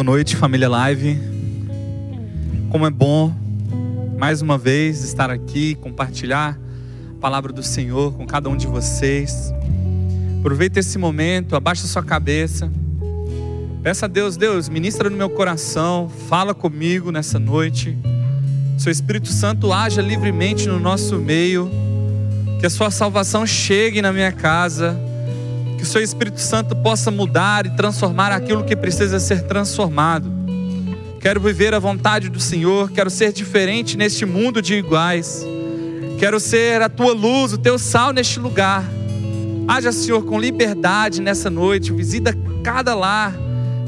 Boa noite, família Live. Como é bom mais uma vez estar aqui, compartilhar a palavra do Senhor com cada um de vocês. Aproveita esse momento, abaixa sua cabeça. Peça a Deus, Deus, ministra no meu coração, fala comigo nessa noite. Seu Espírito Santo haja livremente no nosso meio. Que a sua salvação chegue na minha casa que o seu Espírito Santo possa mudar e transformar aquilo que precisa ser transformado. Quero viver a vontade do Senhor, quero ser diferente neste mundo de iguais. Quero ser a tua luz, o teu sal neste lugar. Haja, Senhor, com liberdade nessa noite. Visita cada lar,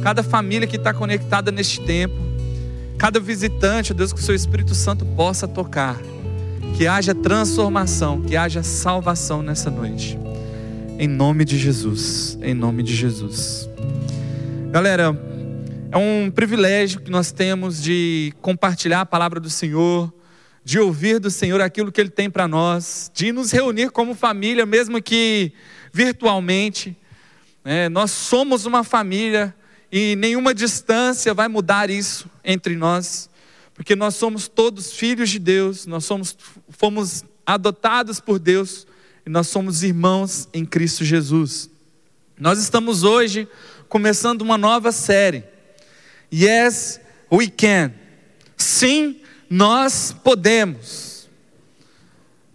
cada família que está conectada neste tempo. Cada visitante, Deus, que o seu Espírito Santo possa tocar. Que haja transformação, que haja salvação nessa noite. Em nome de Jesus. Em nome de Jesus. Galera, é um privilégio que nós temos de compartilhar a palavra do Senhor, de ouvir do Senhor aquilo que Ele tem para nós, de nos reunir como família, mesmo que virtualmente. É, nós somos uma família e nenhuma distância vai mudar isso entre nós, porque nós somos todos filhos de Deus, nós somos, fomos adotados por Deus e nós somos irmãos em Cristo Jesus. Nós estamos hoje começando uma nova série. Yes, we can. Sim, nós podemos.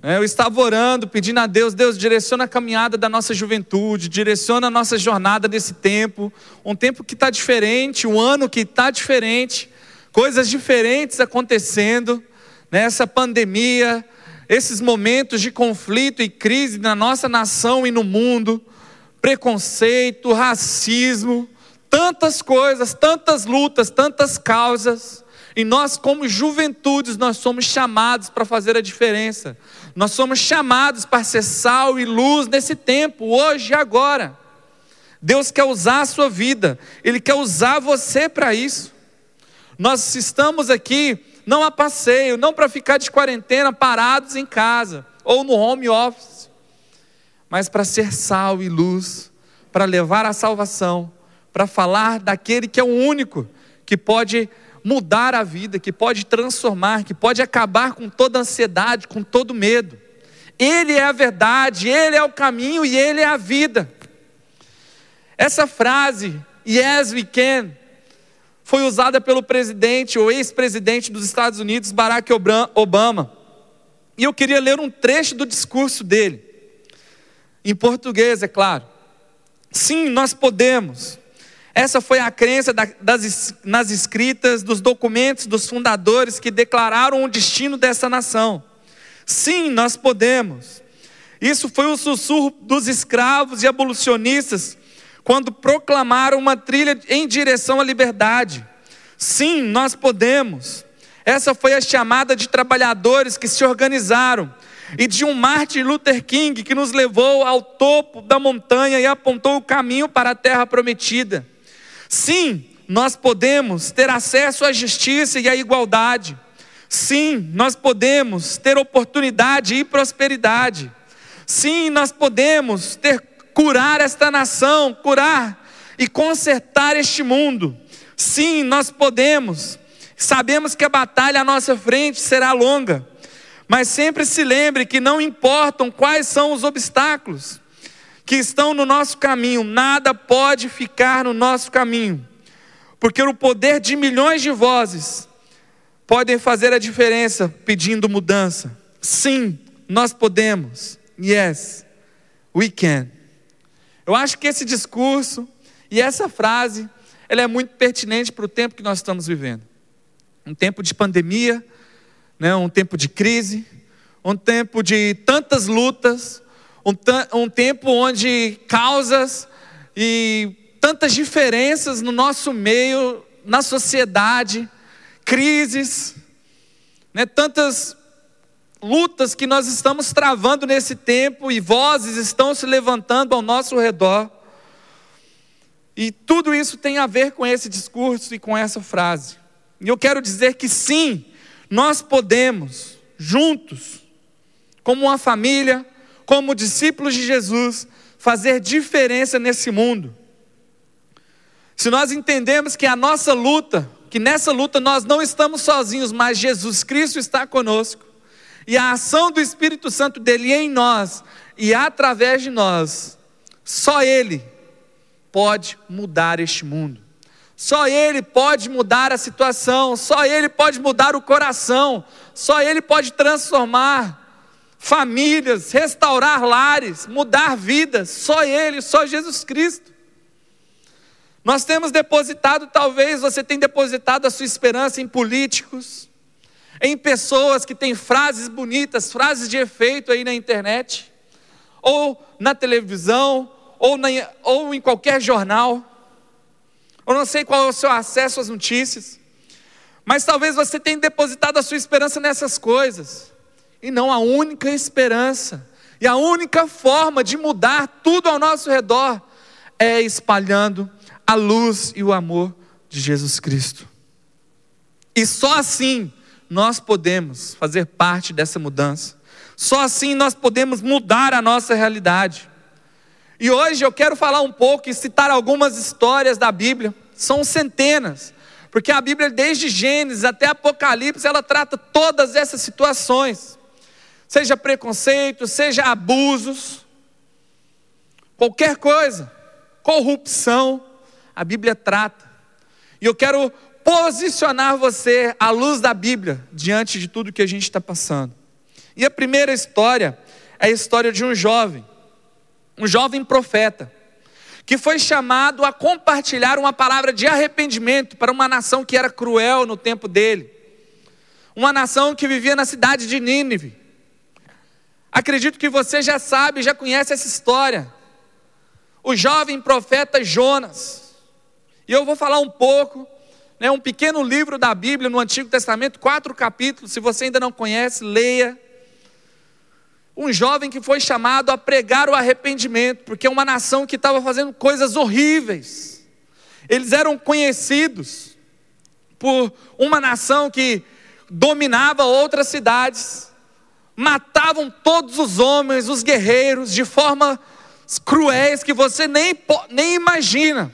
É, eu estava orando, pedindo a Deus, Deus, direciona a caminhada da nossa juventude, direciona a nossa jornada nesse tempo, um tempo que está diferente, um ano que está diferente, coisas diferentes acontecendo, nessa né? pandemia, esses momentos de conflito e crise na nossa nação e no mundo, preconceito, racismo, tantas coisas, tantas lutas, tantas causas. E nós, como juventudes, nós somos chamados para fazer a diferença. Nós somos chamados para ser sal e luz nesse tempo, hoje e agora. Deus quer usar a sua vida, Ele quer usar você para isso. Nós estamos aqui não a passeio, não para ficar de quarentena parados em casa ou no home office, mas para ser sal e luz, para levar a salvação, para falar daquele que é o único que pode mudar a vida, que pode transformar, que pode acabar com toda ansiedade, com todo medo. Ele é a verdade, ele é o caminho e ele é a vida. Essa frase, yes we can, foi usada pelo presidente ou ex-presidente dos Estados Unidos, Barack Obama. E eu queria ler um trecho do discurso dele, em português, é claro. Sim, nós podemos. Essa foi a crença das, nas escritas dos documentos dos fundadores que declararam o destino dessa nação. Sim, nós podemos. Isso foi o sussurro dos escravos e abolicionistas quando proclamaram uma trilha em direção à liberdade. Sim, nós podemos. Essa foi a chamada de trabalhadores que se organizaram e de um Martin Luther King que nos levou ao topo da montanha e apontou o caminho para a terra prometida. Sim, nós podemos ter acesso à justiça e à igualdade. Sim, nós podemos ter oportunidade e prosperidade. Sim, nós podemos ter curar esta nação, curar e consertar este mundo. Sim, nós podemos. Sabemos que a batalha à nossa frente será longa, mas sempre se lembre que não importam quais são os obstáculos que estão no nosso caminho, nada pode ficar no nosso caminho, porque o poder de milhões de vozes podem fazer a diferença pedindo mudança. Sim, nós podemos. Yes, we can. Eu acho que esse discurso e essa frase, ela é muito pertinente para o tempo que nós estamos vivendo. Um tempo de pandemia, né, um tempo de crise, um tempo de tantas lutas, um, um tempo onde causas e tantas diferenças no nosso meio, na sociedade, crises, né, tantas lutas que nós estamos travando nesse tempo e vozes estão se levantando ao nosso redor. E tudo isso tem a ver com esse discurso e com essa frase. E eu quero dizer que sim, nós podemos, juntos, como uma família, como discípulos de Jesus, fazer diferença nesse mundo. Se nós entendemos que a nossa luta, que nessa luta nós não estamos sozinhos, mas Jesus Cristo está conosco, e a ação do Espírito Santo dele em nós e através de nós, só Ele pode mudar este mundo. Só Ele pode mudar a situação, só Ele pode mudar o coração, só Ele pode transformar famílias, restaurar lares, mudar vidas, só Ele, só Jesus Cristo. Nós temos depositado, talvez você tenha depositado a sua esperança em políticos, em pessoas que têm frases bonitas, frases de efeito aí na internet, ou na televisão, ou, na, ou em qualquer jornal. Eu não sei qual é o seu acesso às notícias, mas talvez você tenha depositado a sua esperança nessas coisas, e não a única esperança, e a única forma de mudar tudo ao nosso redor é espalhando a luz e o amor de Jesus Cristo. E só assim nós podemos fazer parte dessa mudança. Só assim nós podemos mudar a nossa realidade. E hoje eu quero falar um pouco e citar algumas histórias da Bíblia, são centenas, porque a Bíblia, desde Gênesis até Apocalipse, ela trata todas essas situações, seja preconceito, seja abusos, qualquer coisa, corrupção, a Bíblia trata. E eu quero posicionar você à luz da Bíblia diante de tudo que a gente está passando. E a primeira história é a história de um jovem, um jovem profeta, que foi chamado a compartilhar uma palavra de arrependimento para uma nação que era cruel no tempo dele, uma nação que vivia na cidade de Nínive. Acredito que você já sabe, já conhece essa história. O jovem profeta Jonas. E eu vou falar um pouco né, um pequeno livro da Bíblia no Antigo Testamento, quatro capítulos. Se você ainda não conhece, leia. Um jovem que foi chamado a pregar o arrependimento, porque é uma nação que estava fazendo coisas horríveis. Eles eram conhecidos por uma nação que dominava outras cidades, matavam todos os homens, os guerreiros, de forma cruéis que você nem, nem imagina.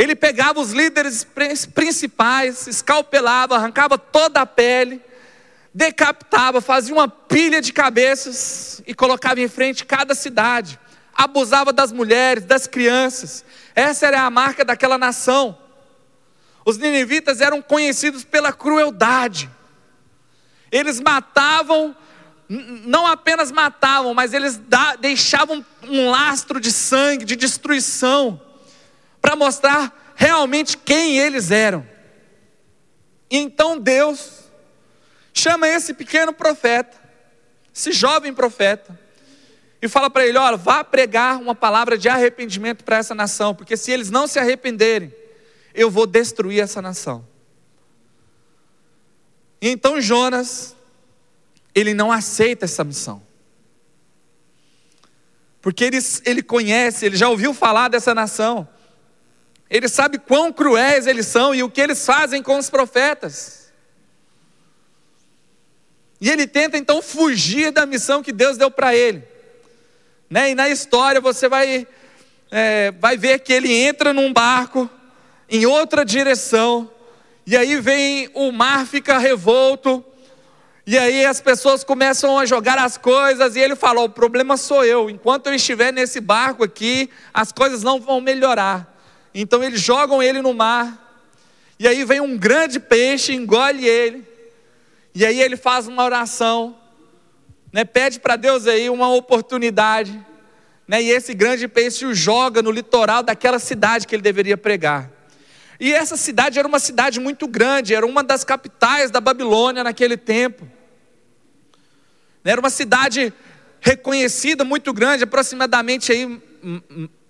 Ele pegava os líderes principais, escalpelava, arrancava toda a pele, decapitava, fazia uma pilha de cabeças e colocava em frente cada cidade. Abusava das mulheres, das crianças. Essa era a marca daquela nação. Os ninivitas eram conhecidos pela crueldade. Eles matavam, não apenas matavam, mas eles deixavam um lastro de sangue, de destruição para mostrar realmente quem eles eram. E então Deus chama esse pequeno profeta, esse jovem profeta, e fala para ele: olha, vá pregar uma palavra de arrependimento para essa nação, porque se eles não se arrependerem, eu vou destruir essa nação. E então Jonas, ele não aceita essa missão. Porque ele, ele conhece, ele já ouviu falar dessa nação. Ele sabe quão cruéis eles são e o que eles fazem com os profetas. E ele tenta então fugir da missão que Deus deu para ele. Né? E na história você vai, é, vai ver que ele entra num barco em outra direção, e aí vem o mar fica revolto, e aí as pessoas começam a jogar as coisas, e ele fala: O problema sou eu, enquanto eu estiver nesse barco aqui, as coisas não vão melhorar. Então eles jogam ele no mar, e aí vem um grande peixe, engole ele, e aí ele faz uma oração, né, pede para Deus aí uma oportunidade, né, e esse grande peixe o joga no litoral daquela cidade que ele deveria pregar. E essa cidade era uma cidade muito grande, era uma das capitais da Babilônia naquele tempo. Era uma cidade reconhecida, muito grande, aproximadamente aí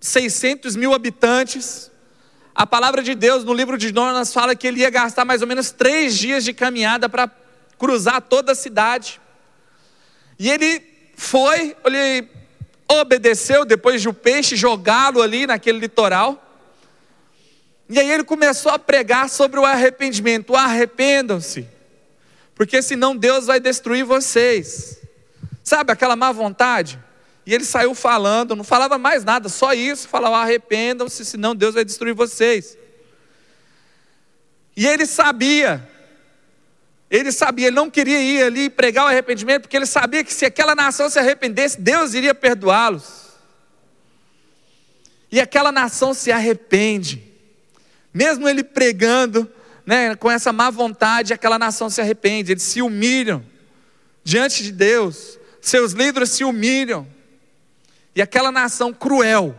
600 mil habitantes. A palavra de Deus no livro de Jonas fala que ele ia gastar mais ou menos três dias de caminhada para cruzar toda a cidade. E ele foi, ele obedeceu depois de o peixe jogá-lo ali naquele litoral. E aí ele começou a pregar sobre o arrependimento. Arrependam-se, porque senão Deus vai destruir vocês. Sabe aquela má vontade? E ele saiu falando, não falava mais nada, só isso, falava: arrependam-se, senão Deus vai destruir vocês. E ele sabia, ele sabia, ele não queria ir ali pregar o arrependimento, porque ele sabia que se aquela nação se arrependesse, Deus iria perdoá-los. E aquela nação se arrepende, mesmo ele pregando, né, com essa má vontade, aquela nação se arrepende, eles se humilham diante de Deus, seus líderes se humilham, e aquela nação cruel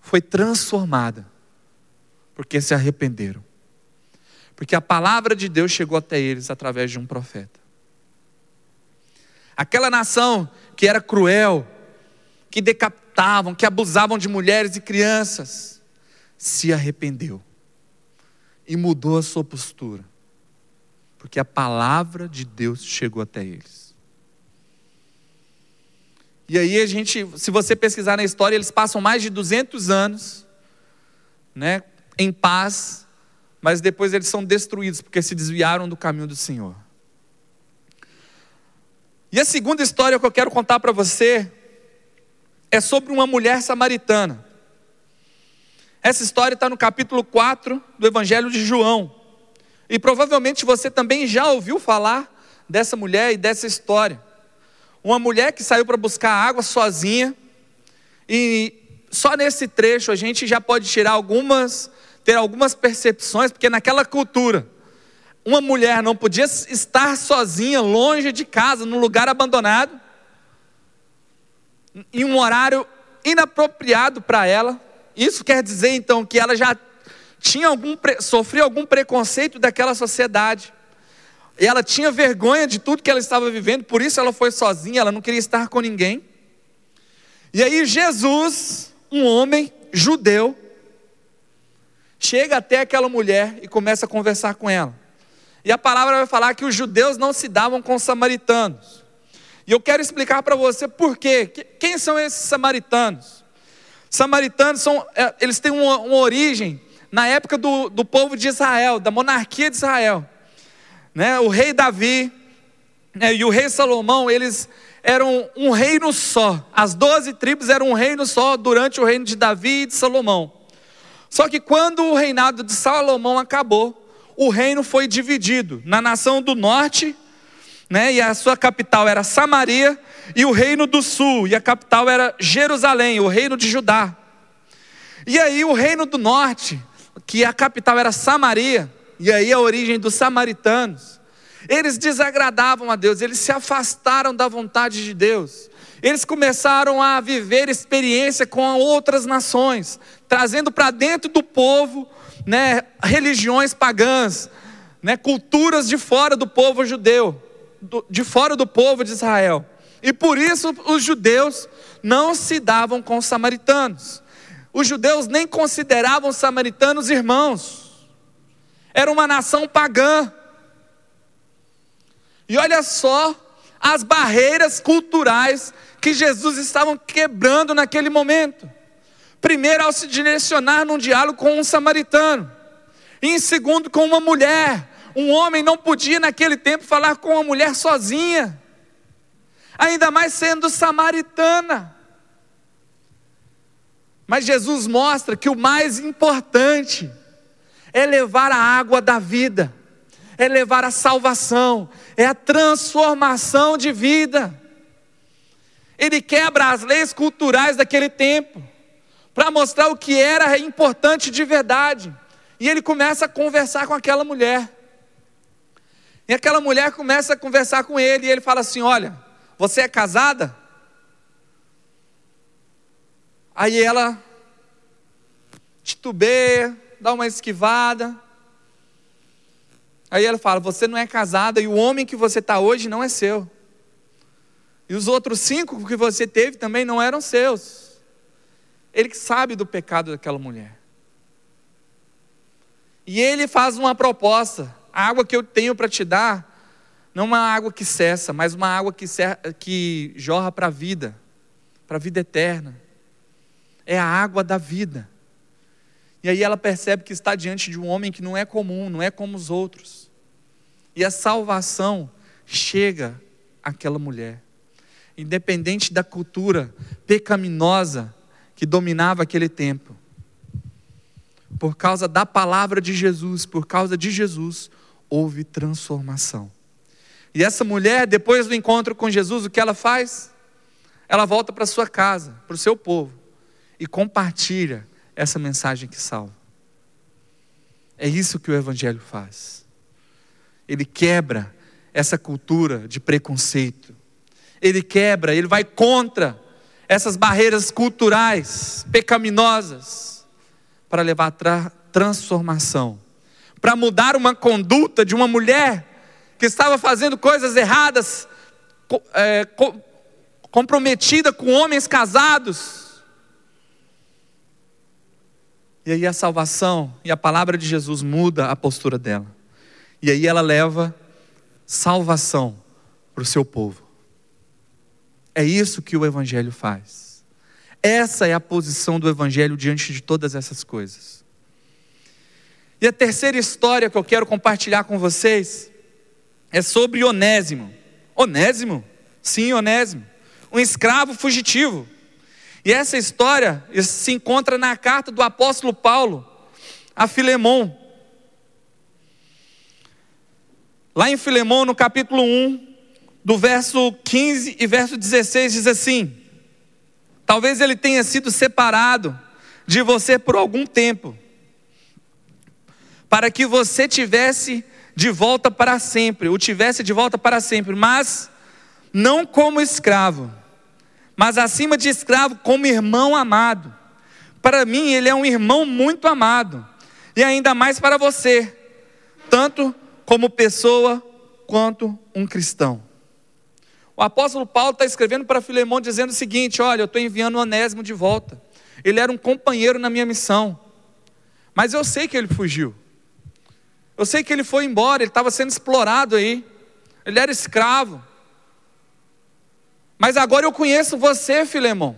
foi transformada, porque se arrependeram. Porque a palavra de Deus chegou até eles através de um profeta. Aquela nação que era cruel, que decapitavam, que abusavam de mulheres e crianças, se arrependeu e mudou a sua postura, porque a palavra de Deus chegou até eles. E aí a gente, se você pesquisar na história, eles passam mais de 200 anos, né, em paz, mas depois eles são destruídos porque se desviaram do caminho do Senhor. E a segunda história que eu quero contar para você é sobre uma mulher samaritana. Essa história está no capítulo 4 do Evangelho de João. E provavelmente você também já ouviu falar dessa mulher e dessa história. Uma mulher que saiu para buscar água sozinha, e só nesse trecho a gente já pode tirar algumas ter algumas percepções, porque naquela cultura, uma mulher não podia estar sozinha, longe de casa, num lugar abandonado, em um horário inapropriado para ela. Isso quer dizer então que ela já tinha algum sofria algum preconceito daquela sociedade. E ela tinha vergonha de tudo que ela estava vivendo, por isso ela foi sozinha, ela não queria estar com ninguém. E aí Jesus, um homem judeu, chega até aquela mulher e começa a conversar com ela. E a palavra vai falar que os judeus não se davam com os samaritanos. E eu quero explicar para você por quê. Quem são esses samaritanos? Samaritanos são, é, eles têm uma, uma origem na época do, do povo de Israel, da monarquia de Israel. Né? O rei Davi né, e o rei Salomão, eles eram um reino só. As doze tribos eram um reino só durante o reino de Davi e de Salomão. Só que quando o reinado de Salomão acabou, o reino foi dividido na nação do norte, né, e a sua capital era Samaria, e o reino do sul, e a capital era Jerusalém, o reino de Judá. E aí o reino do norte, que a capital era Samaria, e aí a origem dos samaritanos, eles desagradavam a Deus, eles se afastaram da vontade de Deus. Eles começaram a viver experiência com outras nações, trazendo para dentro do povo né, religiões pagãs, né, culturas de fora do povo judeu, de fora do povo de Israel. E por isso os judeus não se davam com os samaritanos. Os judeus nem consideravam os samaritanos irmãos. Era uma nação pagã. E olha só as barreiras culturais que Jesus estava quebrando naquele momento. Primeiro, ao se direcionar num diálogo com um samaritano. E em segundo, com uma mulher. Um homem não podia naquele tempo falar com uma mulher sozinha. Ainda mais sendo samaritana. Mas Jesus mostra que o mais importante é levar a água da vida, é levar a salvação, é a transformação de vida. Ele quebra as leis culturais daquele tempo para mostrar o que era importante de verdade. E ele começa a conversar com aquela mulher. E aquela mulher começa a conversar com ele, e ele fala assim: Olha, você é casada? Aí ela titubeia, dá uma esquivada. Aí ela fala: Você não é casada e o homem que você está hoje não é seu. E os outros cinco que você teve também não eram seus. Ele sabe do pecado daquela mulher. E ele faz uma proposta: a água que eu tenho para te dar, não é uma água que cessa, mas uma água que, que jorra para a vida, para a vida eterna. É a água da vida. E aí ela percebe que está diante de um homem que não é comum, não é como os outros. E a salvação chega àquela mulher. independente da cultura pecaminosa que dominava aquele tempo. Por causa da palavra de Jesus, por causa de Jesus, houve transformação. E essa mulher, depois do encontro com Jesus, o que ela faz? Ela volta para sua casa, para o seu povo, e compartilha essa mensagem que salva. É isso que o Evangelho faz. Ele quebra essa cultura de preconceito. Ele quebra, ele vai contra essas barreiras culturais pecaminosas para levar a tra transformação, para mudar uma conduta de uma mulher que estava fazendo coisas erradas, é, comprometida com homens casados. E aí a salvação e a palavra de Jesus muda a postura dela. E aí ela leva salvação para o seu povo. É isso que o Evangelho faz. Essa é a posição do Evangelho diante de todas essas coisas. E a terceira história que eu quero compartilhar com vocês é sobre Onésimo. Onésimo? Sim, Onésimo. Um escravo fugitivo. E essa história se encontra na carta do apóstolo Paulo a Filemão. Lá em Filemão, no capítulo 1, do verso 15 e verso 16, diz assim: Talvez ele tenha sido separado de você por algum tempo, para que você tivesse de volta para sempre, o tivesse de volta para sempre, mas não como escravo, mas acima de escravo, como irmão amado. Para mim, ele é um irmão muito amado, e ainda mais para você, tanto como pessoa quanto um cristão. O apóstolo Paulo está escrevendo para Filemão dizendo o seguinte: Olha, eu estou enviando o Onésimo de volta. Ele era um companheiro na minha missão. Mas eu sei que ele fugiu. Eu sei que ele foi embora, ele estava sendo explorado aí. Ele era escravo. Mas agora eu conheço você, Filemão.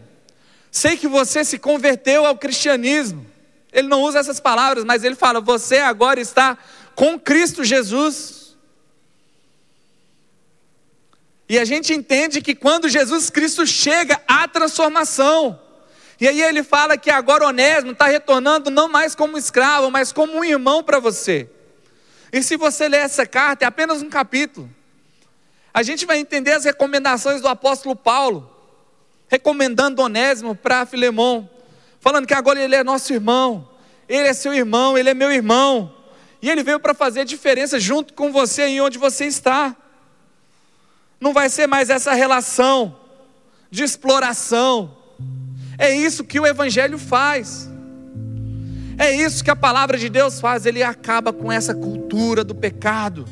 Sei que você se converteu ao cristianismo. Ele não usa essas palavras, mas ele fala: você agora está com Cristo Jesus. E a gente entende que quando Jesus Cristo chega, há transformação. E aí ele fala que agora Onésimo está retornando não mais como escravo, mas como um irmão para você. E se você ler essa carta, é apenas um capítulo. A gente vai entender as recomendações do apóstolo Paulo, recomendando Onésimo para Filemão, falando que agora ele é nosso irmão, ele é seu irmão, ele é meu irmão. E ele veio para fazer diferença junto com você em onde você está não vai ser mais essa relação de exploração. É isso que o Evangelho faz. É isso que a palavra de Deus faz. Ele acaba com essa cultura do pecado,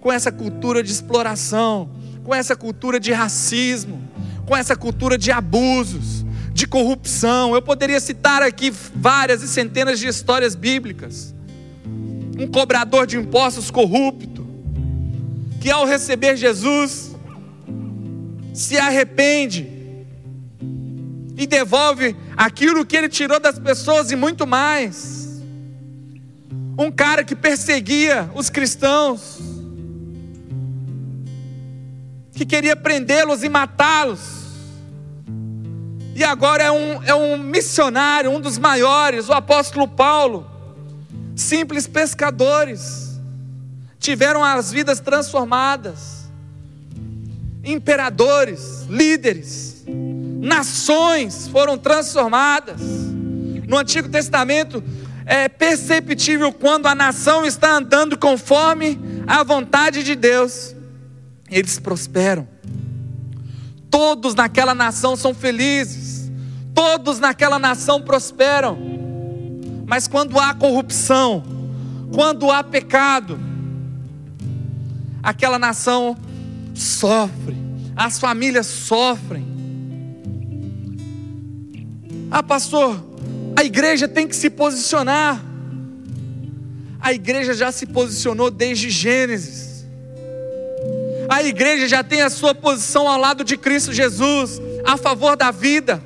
com essa cultura de exploração, com essa cultura de racismo, com essa cultura de abusos, de corrupção. Eu poderia citar aqui várias e centenas de histórias bíblicas. Um cobrador de impostos corrupto, que ao receber Jesus, se arrepende e devolve aquilo que ele tirou das pessoas e muito mais. Um cara que perseguia os cristãos, que queria prendê-los e matá-los, e agora é um, é um missionário, um dos maiores, o apóstolo Paulo. Simples pescadores tiveram as vidas transformadas imperadores, líderes, nações foram transformadas. No Antigo Testamento é perceptível quando a nação está andando conforme a vontade de Deus, eles prosperam. Todos naquela nação são felizes, todos naquela nação prosperam. Mas quando há corrupção, quando há pecado, aquela nação sofre, as famílias sofrem. Ah, pastor, a igreja tem que se posicionar. A igreja já se posicionou desde Gênesis. A igreja já tem a sua posição ao lado de Cristo Jesus, a favor da vida,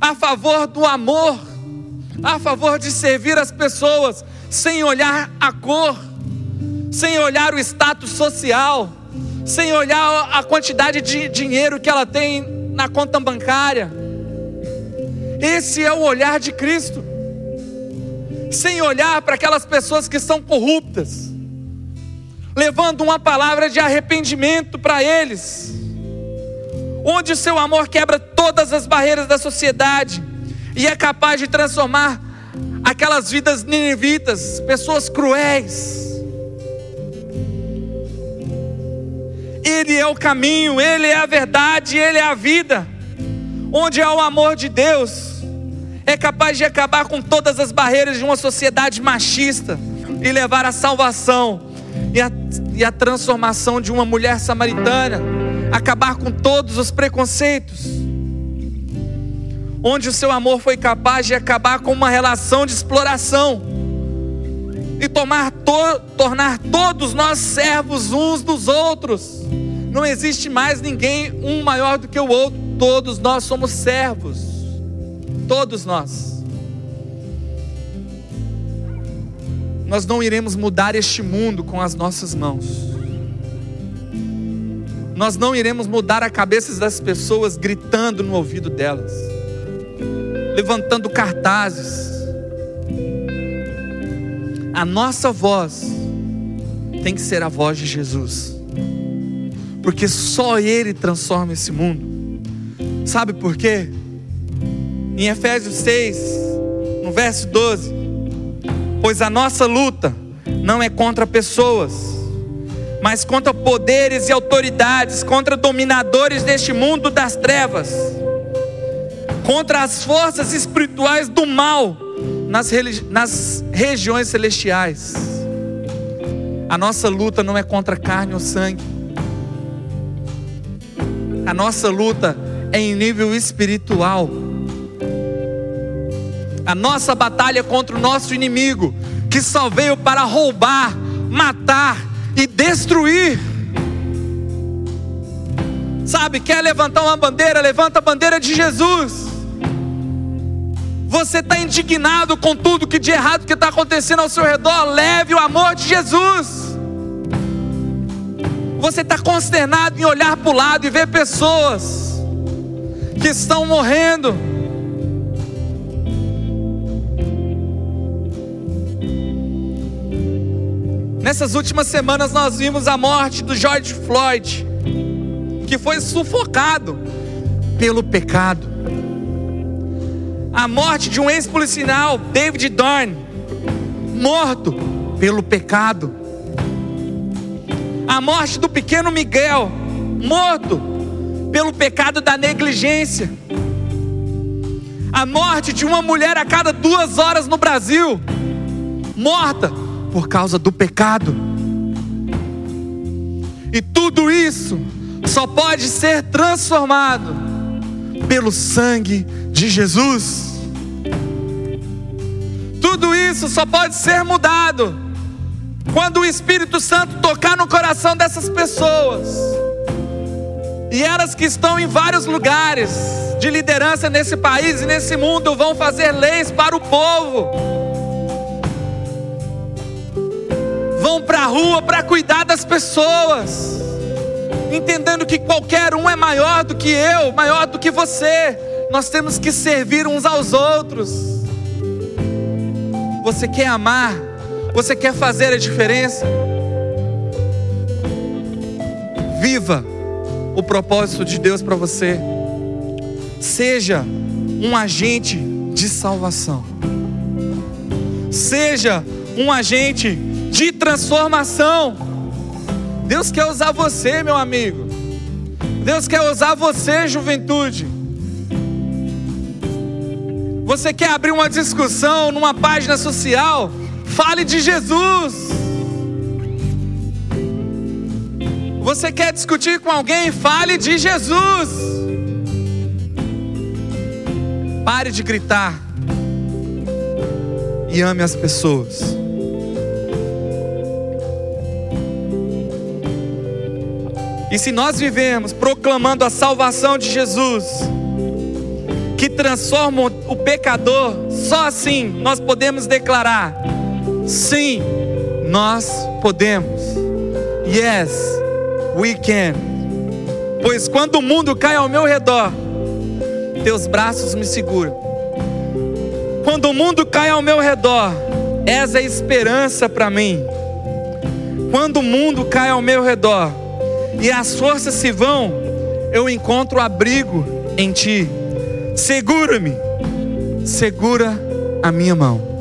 a favor do amor, a favor de servir as pessoas, sem olhar a cor, sem olhar o status social sem olhar a quantidade de dinheiro que ela tem na conta bancária. Esse é o olhar de Cristo. Sem olhar para aquelas pessoas que são corruptas, levando uma palavra de arrependimento para eles, onde o seu amor quebra todas as barreiras da sociedade e é capaz de transformar aquelas vidas ninivitas, pessoas cruéis. Ele é o caminho, Ele é a verdade, Ele é a vida. Onde há o amor de Deus, é capaz de acabar com todas as barreiras de uma sociedade machista e levar a salvação e a, e a transformação de uma mulher samaritana, acabar com todos os preconceitos. Onde o seu amor foi capaz de acabar com uma relação de exploração e tomar to, tornar todos nós servos uns dos outros. Não existe mais ninguém um maior do que o outro, todos nós somos servos. Todos nós. Nós não iremos mudar este mundo com as nossas mãos. Nós não iremos mudar a cabeça das pessoas gritando no ouvido delas, levantando cartazes. A nossa voz tem que ser a voz de Jesus porque só Ele transforma esse mundo. Sabe por quê? Em Efésios 6, no verso 12: Pois a nossa luta não é contra pessoas, mas contra poderes e autoridades, contra dominadores deste mundo das trevas, contra as forças espirituais do mal nas, nas regiões celestiais. A nossa luta não é contra carne ou sangue, a nossa luta é em nível espiritual. A nossa batalha contra o nosso inimigo, que só veio para roubar, matar e destruir. Sabe, quer levantar uma bandeira? Levanta a bandeira de Jesus. Você está indignado com tudo que de errado que está acontecendo ao seu redor? Leve o amor de Jesus. Você está consternado em olhar para o lado e ver pessoas que estão morrendo. Nessas últimas semanas nós vimos a morte do George Floyd, que foi sufocado pelo pecado. A morte de um ex-policial, David Dorn, morto pelo pecado a morte do pequeno Miguel, morto pelo pecado da negligência, a morte de uma mulher a cada duas horas no Brasil, morta por causa do pecado. E tudo isso só pode ser transformado pelo sangue de Jesus. Tudo isso só pode ser mudado quando o Espírito Santo tocar no coração dessas pessoas, e elas que estão em vários lugares de liderança nesse país e nesse mundo vão fazer leis para o povo, vão para a rua para cuidar das pessoas, entendendo que qualquer um é maior do que eu, maior do que você, nós temos que servir uns aos outros. Você quer amar? Você quer fazer a diferença? Viva o propósito de Deus para você. Seja um agente de salvação. Seja um agente de transformação. Deus quer usar você, meu amigo. Deus quer usar você, juventude. Você quer abrir uma discussão numa página social? Fale de Jesus. Você quer discutir com alguém? Fale de Jesus. Pare de gritar e ame as pessoas. E se nós vivemos proclamando a salvação de Jesus, que transforma o pecador, só assim nós podemos declarar Sim, nós podemos. Yes, we can. Pois quando o mundo cai ao meu redor, teus braços me seguram. Quando o mundo cai ao meu redor, és a esperança para mim. Quando o mundo cai ao meu redor e as forças se vão, eu encontro abrigo em ti. Segura-me, segura a minha mão.